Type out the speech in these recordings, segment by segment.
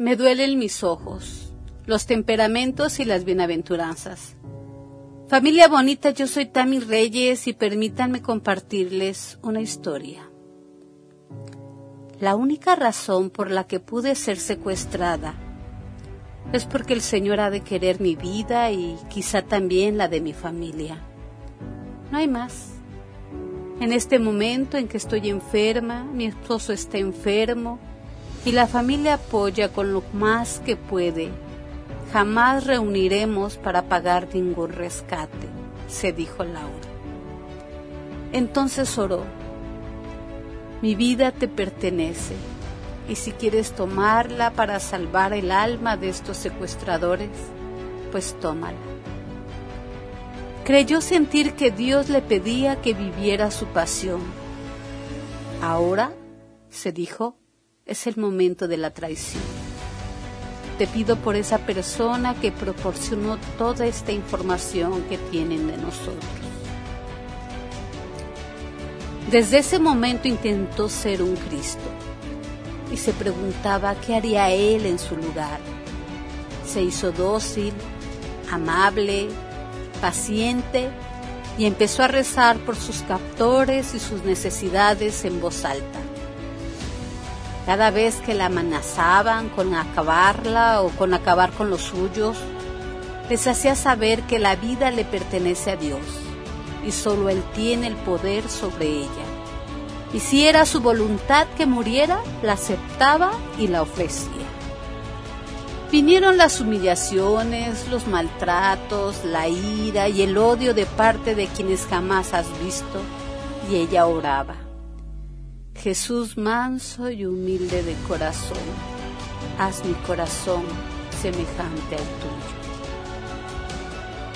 Me duelen mis ojos, los temperamentos y las bienaventuranzas. Familia bonita, yo soy Tami Reyes y permítanme compartirles una historia. La única razón por la que pude ser secuestrada es porque el Señor ha de querer mi vida y quizá también la de mi familia. No hay más. En este momento en que estoy enferma, mi esposo está enfermo y la familia apoya con lo más que puede. Jamás reuniremos para pagar ningún rescate, se dijo Laura. Entonces oró. Mi vida te pertenece y si quieres tomarla para salvar el alma de estos secuestradores, pues tómala creyó sentir que Dios le pedía que viviera su pasión. Ahora, se dijo, es el momento de la traición. Te pido por esa persona que proporcionó toda esta información que tienen de nosotros. Desde ese momento intentó ser un Cristo y se preguntaba qué haría él en su lugar. Se hizo dócil, amable, paciente y empezó a rezar por sus captores y sus necesidades en voz alta. Cada vez que la amenazaban con acabarla o con acabar con los suyos, les hacía saber que la vida le pertenece a Dios y solo Él tiene el poder sobre ella. Y si era su voluntad que muriera, la aceptaba y la ofrecía. Vinieron las humillaciones, los maltratos, la ira y el odio de parte de quienes jamás has visto, y ella oraba. Jesús manso y humilde de corazón, haz mi corazón semejante al tuyo.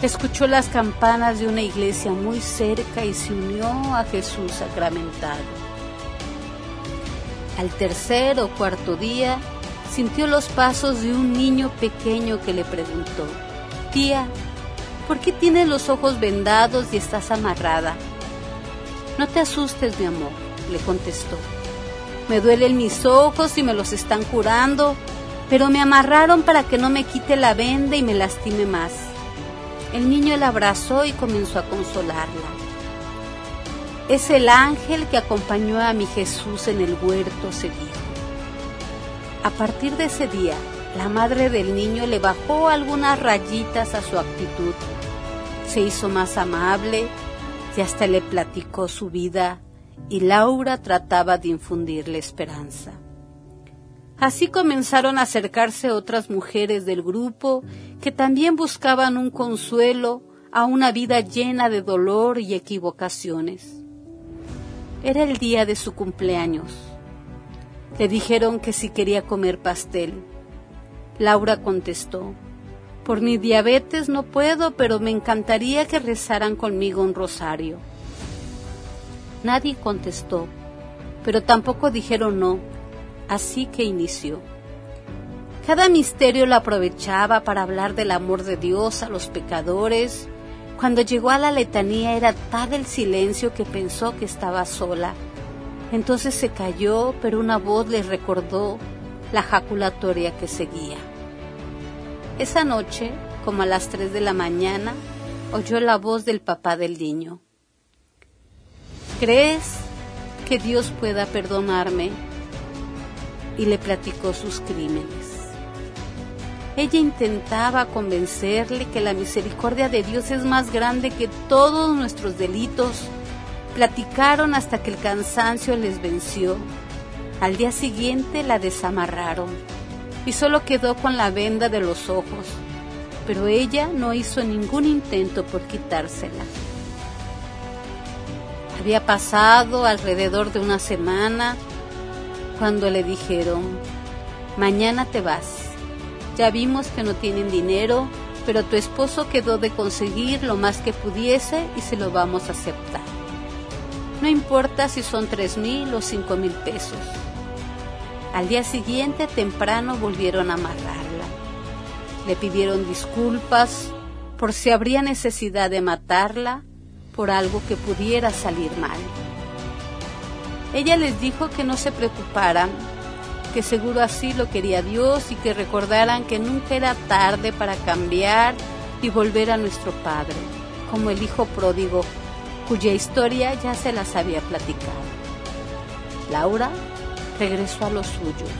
Escuchó las campanas de una iglesia muy cerca y se unió a Jesús sacramentado. Al tercer o cuarto día, sintió los pasos de un niño pequeño que le preguntó, Tía, ¿por qué tienes los ojos vendados y estás amarrada? No te asustes, mi amor, le contestó. Me duelen mis ojos y me los están curando, pero me amarraron para que no me quite la venda y me lastime más. El niño la abrazó y comenzó a consolarla. Es el ángel que acompañó a mi Jesús en el huerto, se dijo. A partir de ese día, la madre del niño le bajó algunas rayitas a su actitud. Se hizo más amable y hasta le platicó su vida y Laura trataba de infundirle esperanza. Así comenzaron a acercarse otras mujeres del grupo que también buscaban un consuelo a una vida llena de dolor y equivocaciones. Era el día de su cumpleaños le dijeron que si quería comer pastel. Laura contestó, por mi diabetes no puedo, pero me encantaría que rezaran conmigo un rosario. Nadie contestó, pero tampoco dijeron no, así que inició. Cada misterio lo aprovechaba para hablar del amor de Dios a los pecadores. Cuando llegó a la letanía era tal el silencio que pensó que estaba sola entonces se cayó, pero una voz le recordó la jaculatoria que seguía. Esa noche, como a las tres de la mañana, oyó la voz del papá del niño. ¿Crees que Dios pueda perdonarme? Y le platicó sus crímenes. Ella intentaba convencerle que la misericordia de Dios es más grande que todos nuestros delitos Platicaron hasta que el cansancio les venció. Al día siguiente la desamarraron y solo quedó con la venda de los ojos, pero ella no hizo ningún intento por quitársela. Había pasado alrededor de una semana cuando le dijeron, mañana te vas. Ya vimos que no tienen dinero, pero tu esposo quedó de conseguir lo más que pudiese y se lo vamos a aceptar. No importa si son tres mil o cinco mil pesos. Al día siguiente temprano volvieron a amarrarla. Le pidieron disculpas por si habría necesidad de matarla por algo que pudiera salir mal. Ella les dijo que no se preocuparan, que seguro así lo quería Dios y que recordaran que nunca era tarde para cambiar y volver a nuestro Padre, como el Hijo pródigo, cuya historia ya se las había platicado. Laura regresó a los suyos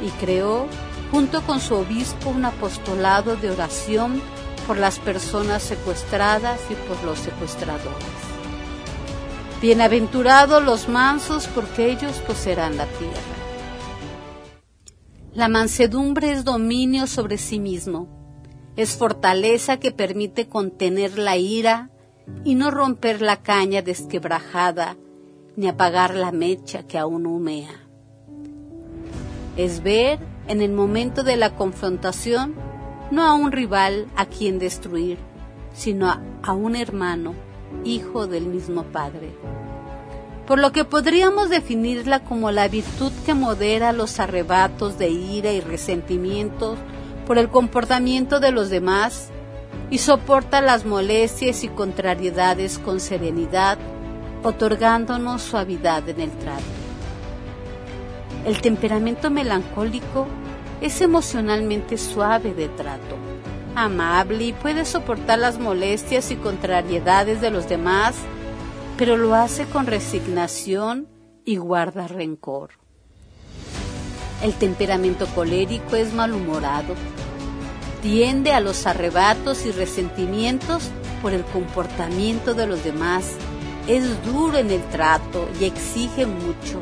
y creó, junto con su obispo, un apostolado de oración por las personas secuestradas y por los secuestradores. Bienaventurados los mansos, porque ellos poseerán la tierra. La mansedumbre es dominio sobre sí mismo, es fortaleza que permite contener la ira y no romper la caña desquebrajada ni apagar la mecha que aún humea. Es ver en el momento de la confrontación no a un rival a quien destruir, sino a, un hermano, hijo del mismo Padre. Por lo que podríamos definirla como la virtud que modera los arrebatos de ira y resentimientos por el comportamiento de los demás y soporta las molestias y contrariedades con serenidad, otorgándonos suavidad en el trato. El temperamento melancólico es emocionalmente suave de trato, amable y puede soportar las molestias y contrariedades de los demás, pero lo hace con resignación y guarda rencor. El temperamento colérico es malhumorado, tiende a los arrebatos y resentimientos por el comportamiento de los demás, es duro en el trato y exige mucho.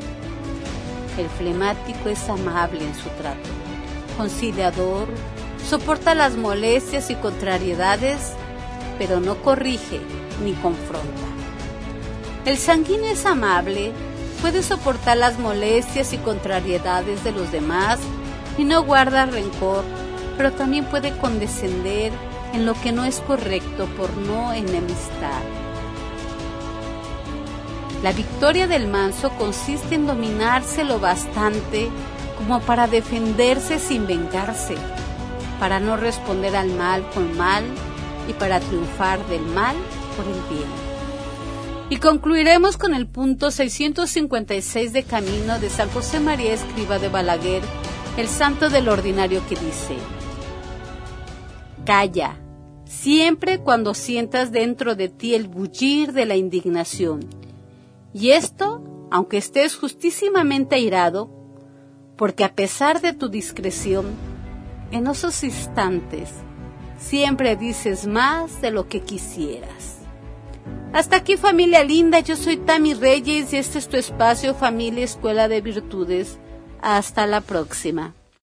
El flemático es amable en su trato conciliador, soporta las molestias y contrariedades, pero no corrige ni confronta. El sanguíneo es amable, puede soportar las molestias y contrariedades de los demás y no guarda rencor, pero también puede condescender en lo que no es correcto por no enemistar. La victoria del manso consiste en dominarse lo bastante como para defenderse sin vengarse, para no responder al mal con mal y para triunfar del mal por el bien. Y concluiremos con el punto 656 de Camino de San José María Escriba de Balaguer, el santo del ordinario que dice, Calla, siempre cuando sientas dentro de ti el bullir de la indignación. Y esto, aunque estés justísimamente airado, porque a pesar de tu discreción, en esos instantes siempre dices más de lo que quisieras. Hasta aquí familia linda, yo soy Tami Reyes y este es tu espacio familia Escuela de Virtudes. Hasta la próxima.